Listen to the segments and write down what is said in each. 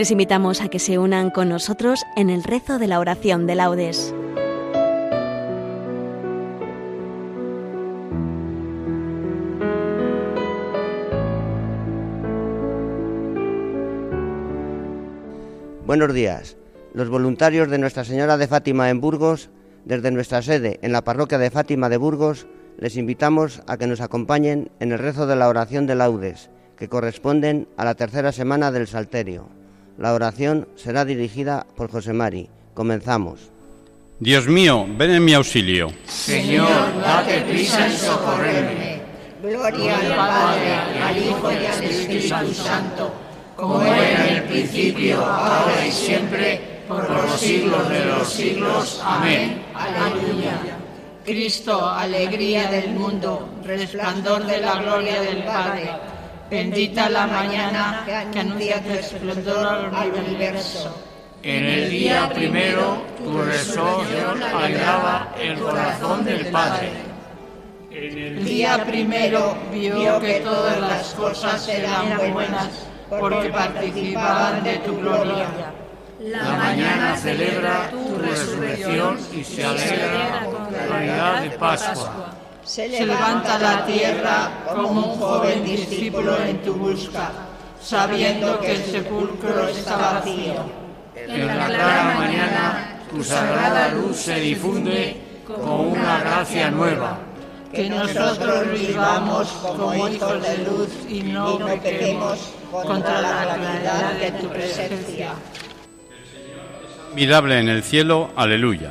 Les invitamos a que se unan con nosotros en el rezo de la oración de laudes. Buenos días. Los voluntarios de Nuestra Señora de Fátima en Burgos, desde nuestra sede en la parroquia de Fátima de Burgos, les invitamos a que nos acompañen en el rezo de la oración de laudes, que corresponden a la tercera semana del Salterio. La oración será dirigida por José Mari. Comenzamos. Dios mío, ven en mi auxilio. Señor, date prisa en socorrerme. Gloria al Padre, al Hijo y al Espíritu Santo, como era en el principio, ahora y siempre, por los siglos de los siglos. Amén. Aleluya. Cristo, alegría del mundo, resplandor de la gloria del Padre. Bendita la mañana que anuncia tu esplendor al universo. En el día primero, tu resurrección alegraba el corazón del Padre. El día primero vio que todas las cosas eran buenas porque participaban de tu gloria. La mañana celebra tu resurrección y se alegra con la realidad de Pascua. Se levanta la tierra como un joven discípulo en tu busca, sabiendo que el sepulcro está vacío. En la clara mañana tu sagrada luz se difunde como una gracia nueva. Que nosotros vivamos como hijos de luz y no pequemos contra la claridad de tu presencia. Mirable en el cielo, aleluya.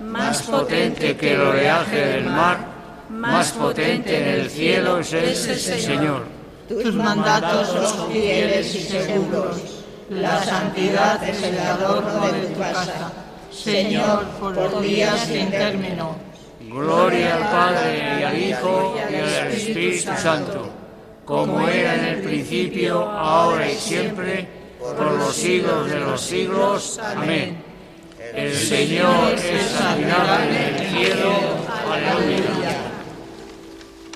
más potente que el oleaje del mar, más potente en el cielo es ese Señor. Tus mandatos son fieles y seguros. La santidad es el adorno de tu casa. Señor, por días sin término. Gloria al Padre y al Hijo y al Espíritu Santo, como era en el principio, ahora y siempre, por los siglos de los siglos. Amén. El Señor es admirable en el cielo. Aleluya.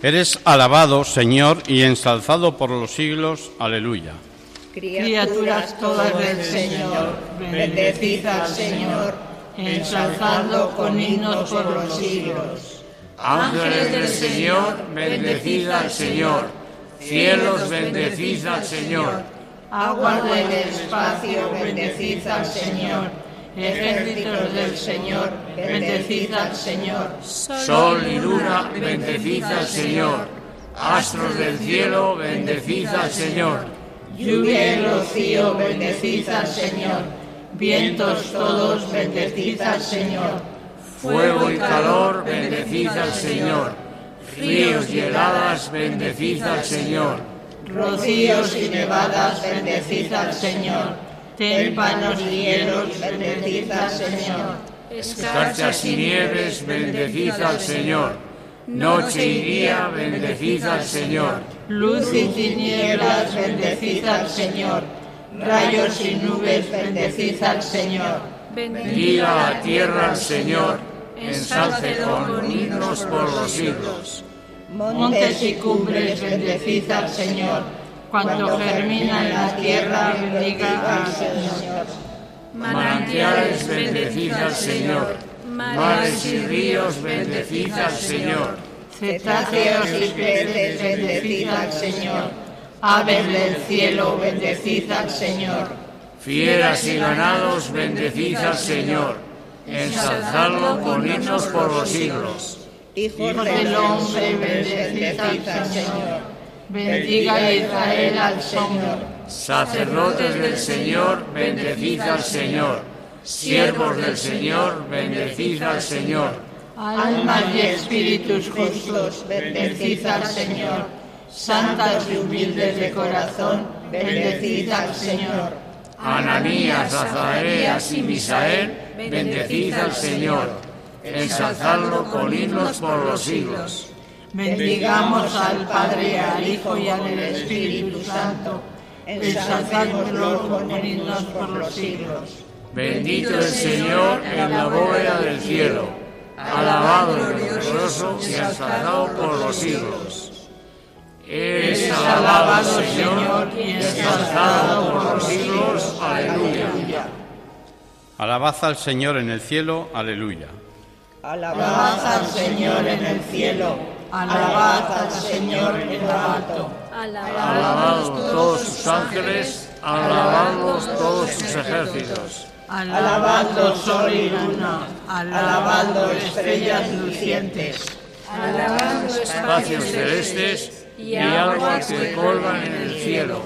Eres alabado, Señor, y ensalzado por los siglos. Aleluya. Criaturas todas del Señor, bendecid al Señor, ensalzando con himnos por los siglos. Ángeles del Señor, bendecid al Señor. Cielos, bendecid al Señor. Aguas del espacio, bendecid al Señor. Ejércitos del Señor, bendecid al Señor. Sol y luna, bendecid al Señor. Astros del cielo, bendecid al Señor. Lluvia y rocío, bendecid al Señor. Vientos todos, bendecid al Señor. Fuego y calor, bendecid al Señor. Ríos y heladas, bendecid al Señor. Rocíos y nevadas, bendecid al Señor. Témpanos y hielos, bendecid al Señor. Escarchas y nieves, bendecid al Señor. Noche y día, bendecid al Señor. Luz y tinieblas, bendecid al Señor. Rayos y nubes, bendecid al Señor. Bendiga la tierra al Señor, ensalce con himnos por los siglos. Montes y cumbres, bendecid al Señor. Cuando germina en la tierra, bendiga al Señor. Manantiales, bendecid al Señor. Mares y ríos, bendecid al Señor. Cetáceos y peces, bendecid al Señor. Aves del cielo, bendecid al Señor. Fieras y ganados, bendecid al Señor. Ensalzadlo con himnos por los siglos. Hijos del hombre, bendecid al Señor. Bendiga Israel al Señor. Sacerdotes del Señor, bendecid al Señor. Siervos del Señor, bendecid al Señor. Almas y espíritus justos, bendecid al Señor. Santas y humildes de corazón, bendecid al Señor. Ananías, Azarías y Misael, bendecid al Señor, ensalzadlo con himnos por los siglos. Bendigamos al Padre, al Hijo y al Espíritu Santo, ensalzándolo con himnos por los siglos. Bendito el Señor en la bóveda del cielo, alabado y glorioso y ensalzado por los siglos. Es alabado Señor y ensalzado por los siglos. Aleluya. Alabad al Señor en el cielo, aleluya. Alabad al Señor en el cielo, alabad al Señor en lo alto. Alabados todos sus ángeles, alabados todos sus ejércitos. Alabando sol y luna, alabando estrellas lucientes, alabando espacios celestes y aguas que colgan en el cielo.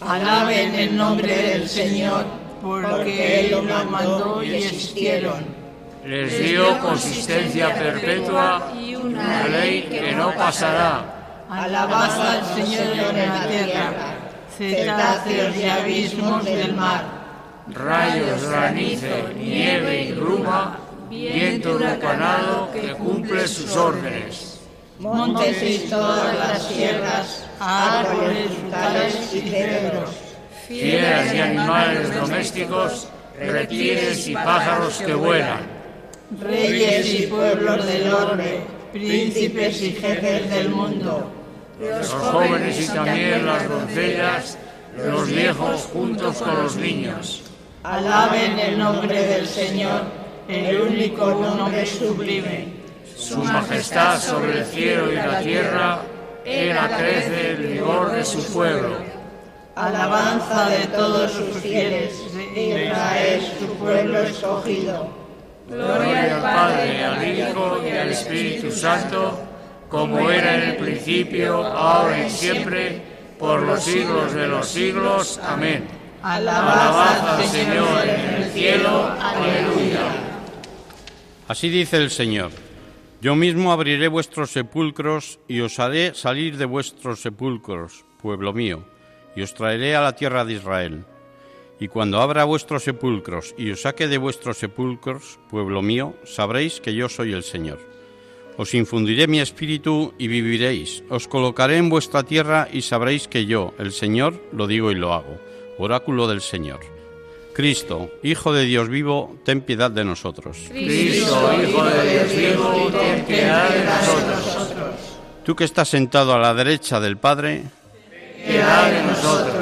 Alaben el nombre del Señor, porque Él lo mandó y existieron. Les dio consistencia perpetua y una ley que no pasará. Alabad al Señor en la tierra, cetáceos y abismos del mar. Rayos, granizo, nieve y bruma, viento huracanado que cumple sus órdenes. Montes y todas las sierras, árboles, frutales y cedros. Fieras y animales domésticos, reptiles y pájaros que vuelan reyes y pueblos del orbe, príncipes y jefes del mundo, los jóvenes y también las doncellas, los viejos juntos con los niños. Alaben el nombre del Señor, el único nombre sublime. Su majestad sobre el cielo y la tierra, Él acrece el vigor de su pueblo. Alabanza de todos sus fieles, Israel, su pueblo escogido. Gloria al Padre, al Hijo y al Espíritu Santo, como era en el principio, ahora y siempre, por los siglos de los siglos. Amén. Alabad al Señor en el cielo. Aleluya. Así dice el Señor. Yo mismo abriré vuestros sepulcros y os haré salir de vuestros sepulcros, pueblo mío, y os traeré a la tierra de Israel. Y cuando abra vuestros sepulcros y os saque de vuestros sepulcros, pueblo mío, sabréis que yo soy el Señor. Os infundiré mi espíritu y viviréis. Os colocaré en vuestra tierra y sabréis que yo, el Señor, lo digo y lo hago. Oráculo del Señor. Cristo, Hijo de Dios vivo, ten piedad de nosotros. Cristo, Hijo de Dios vivo, ten piedad de nosotros. Tú que estás sentado a la derecha del Padre, piedad de nosotros.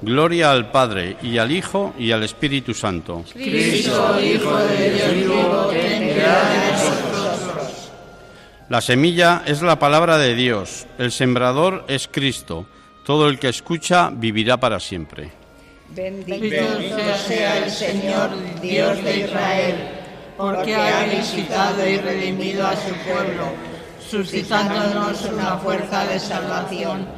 Gloria al Padre y al Hijo y al Espíritu Santo. Cristo, Hijo de Dios vivo, ten piedad de nosotros. La semilla es la palabra de Dios, el sembrador es Cristo. Todo el que escucha vivirá para siempre. Bendito sea el Señor, Dios de Israel, porque ha visitado y redimido a su pueblo, suscitándonos una fuerza de salvación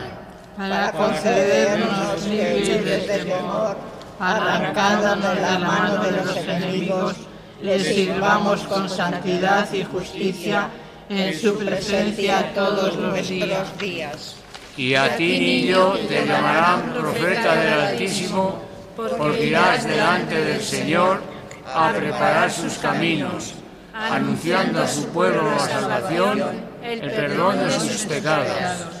para concedernos libres del temor, arrancándonos la mano de los enemigos, les sirvamos con santidad y justicia en su presencia todos los días. Y a ti, niño, te llamarán profeta del Altísimo, porque irás delante del Señor a preparar sus caminos, anunciando a su pueblo la salvación, el perdón de sus pecados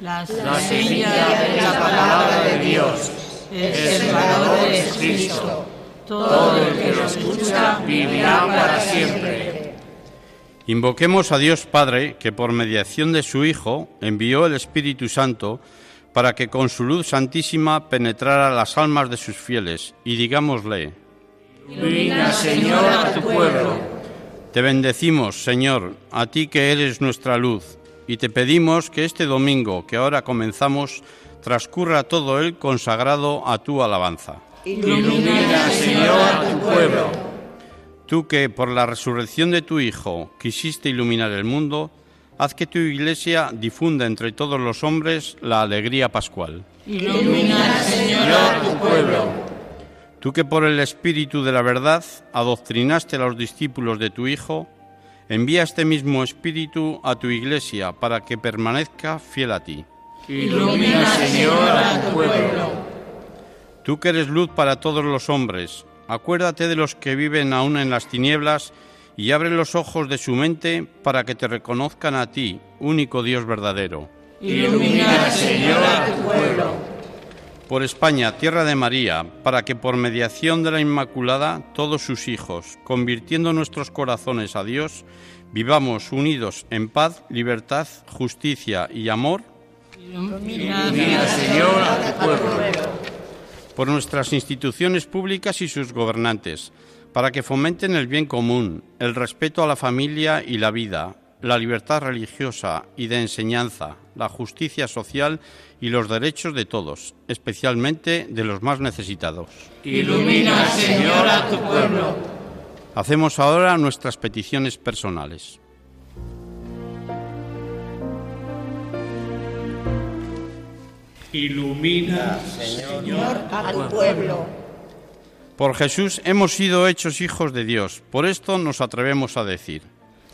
La semilla de la palabra de Dios, el sembrador es Cristo. Todo el que lo escucha vivirá para siempre. Invoquemos a Dios Padre, que por mediación de su Hijo envió el Espíritu Santo para que con su luz santísima penetrara las almas de sus fieles, y digámosle, Ilumina, Señor, a tu pueblo. Te bendecimos, Señor, a ti que eres nuestra luz, y te pedimos que este domingo que ahora comenzamos transcurra todo él consagrado a tu alabanza. Ilumina, Señor, a tu pueblo. Tú que por la resurrección de tu Hijo quisiste iluminar el mundo, haz que tu Iglesia difunda entre todos los hombres la alegría pascual. Ilumina, Señor, a tu pueblo. Tú que por el Espíritu de la verdad adoctrinaste a los discípulos de tu Hijo, envía este mismo Espíritu a tu Iglesia para que permanezca fiel a ti. Ilumina, Señor, a tu pueblo. Tú que eres luz para todos los hombres, acuérdate de los que viven aún en las tinieblas y abre los ojos de su mente para que te reconozcan a ti, único Dios verdadero. Ilumina, Señor, a tu pueblo. Por España, tierra de María, para que por mediación de la Inmaculada todos sus hijos, convirtiendo nuestros corazones a Dios, vivamos unidos en paz, libertad, justicia y amor. Ilumina, Señor, a tu pueblo. por nuestras instituciones públicas y sus gobernantes, para que fomenten el bien común, el respeto a la familia y la vida, la libertad religiosa y de enseñanza, la justicia social y los derechos de todos, especialmente de los más necesitados. Ilumina, Señor, a tu pueblo. Hacemos ahora nuestras peticiones personales. Ilumina, Señor, a tu pueblo. Por Jesús hemos sido hechos hijos de Dios, por esto nos atrevemos a decir,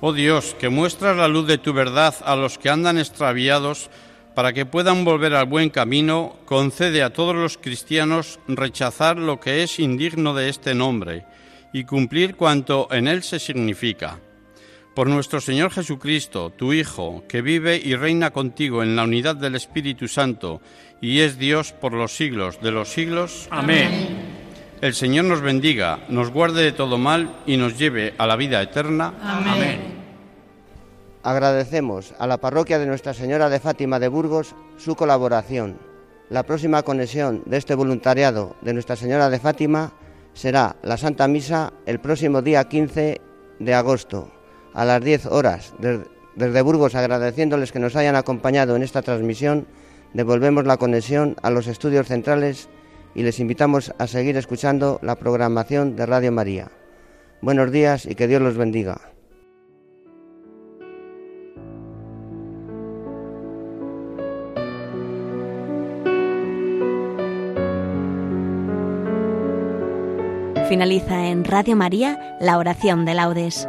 Oh Dios, que muestras la luz de tu verdad a los que andan extraviados, para que puedan volver al buen camino, concede a todos los cristianos rechazar lo que es indigno de este nombre y cumplir cuanto en él se significa. Por nuestro Señor Jesucristo, tu Hijo, que vive y reina contigo en la unidad del Espíritu Santo y es Dios por los siglos de los siglos. Amén. El Señor nos bendiga, nos guarde de todo mal y nos lleve a la vida eterna. Amén. Agradecemos a la parroquia de Nuestra Señora de Fátima de Burgos su colaboración. La próxima conexión de este voluntariado de Nuestra Señora de Fátima será la Santa Misa el próximo día 15 de agosto a las 10 horas. Des- Desde Burgos, agradeciéndoles que nos hayan acompañado en esta transmisión, devolvemos la conexión a los estudios centrales y les invitamos a seguir escuchando la programación de Radio María. Buenos días y que Dios los bendiga. Finaliza en Radio María la oración de laudes.